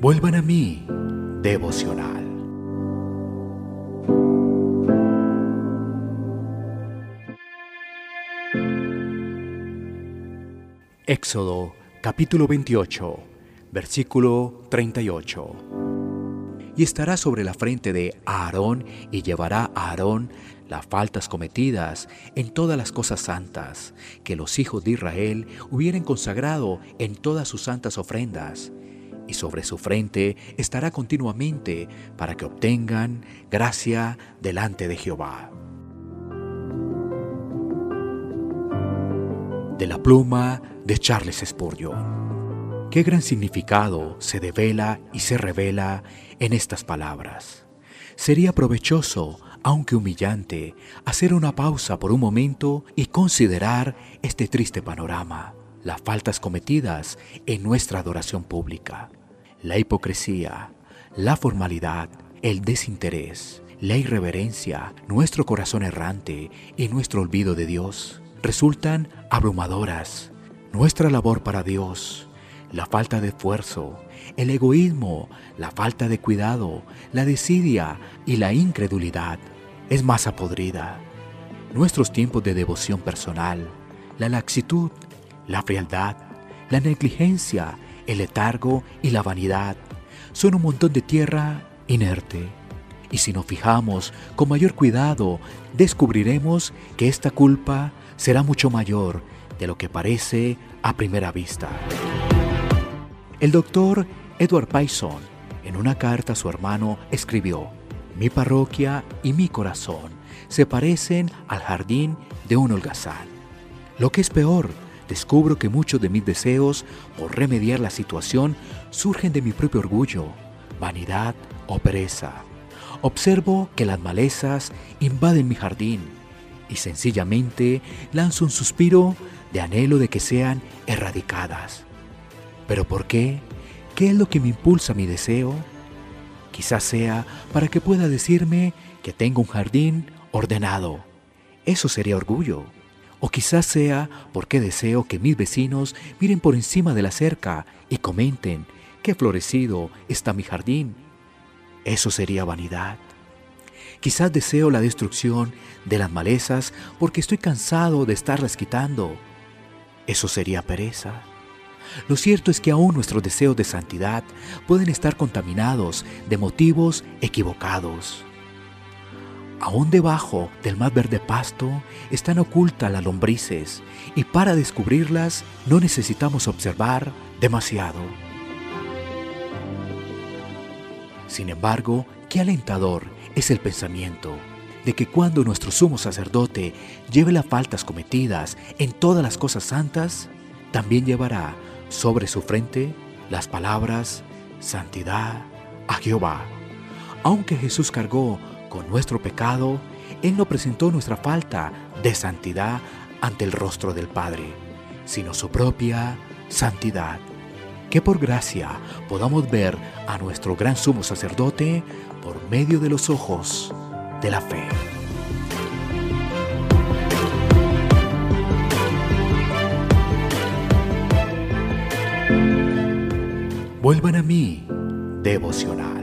Vuelvan a mí, devocional. Éxodo capítulo 28, versículo 38. Y estará sobre la frente de Aarón y llevará a Aarón las faltas cometidas en todas las cosas santas que los hijos de Israel hubieran consagrado en todas sus santas ofrendas. Y sobre su frente estará continuamente para que obtengan gracia delante de Jehová. De la pluma de Charles Spurgeon. Qué gran significado se devela y se revela en estas palabras. Sería provechoso, aunque humillante, hacer una pausa por un momento y considerar este triste panorama, las faltas cometidas en nuestra adoración pública, la hipocresía, la formalidad, el desinterés, la irreverencia, nuestro corazón errante y nuestro olvido de Dios resultan abrumadoras nuestra labor para Dios, la falta de esfuerzo, el egoísmo, la falta de cuidado, la desidia y la incredulidad es masa podrida. Nuestros tiempos de devoción personal, la laxitud, la frialdad, la negligencia, el letargo y la vanidad son un montón de tierra inerte. Y si nos fijamos con mayor cuidado, descubriremos que esta culpa será mucho mayor de lo que parece a primera vista. El doctor Edward Payson, en una carta a su hermano, escribió, Mi parroquia y mi corazón se parecen al jardín de un holgazán. Lo que es peor, descubro que muchos de mis deseos por remediar la situación surgen de mi propio orgullo, vanidad o pereza. Observo que las malezas invaden mi jardín y sencillamente lanzo un suspiro de anhelo de que sean erradicadas. ¿Pero por qué? ¿Qué es lo que me impulsa mi deseo? Quizás sea para que pueda decirme que tengo un jardín ordenado. Eso sería orgullo. O quizás sea porque deseo que mis vecinos miren por encima de la cerca y comenten qué florecido está mi jardín. Eso sería vanidad. Quizás deseo la destrucción de las malezas porque estoy cansado de estarlas quitando eso sería pereza. Lo cierto es que aún nuestros deseos de santidad pueden estar contaminados de motivos equivocados. Aún debajo del más verde pasto están ocultas las lombrices y para descubrirlas no necesitamos observar demasiado. Sin embargo, qué alentador es el pensamiento de que cuando nuestro sumo sacerdote lleve las faltas cometidas en todas las cosas santas, también llevará sobre su frente las palabras santidad a Jehová. Aunque Jesús cargó con nuestro pecado, Él no presentó nuestra falta de santidad ante el rostro del Padre, sino su propia santidad. Que por gracia podamos ver a nuestro gran sumo sacerdote por medio de los ojos de la fe. Vuelvan a mí, devocional.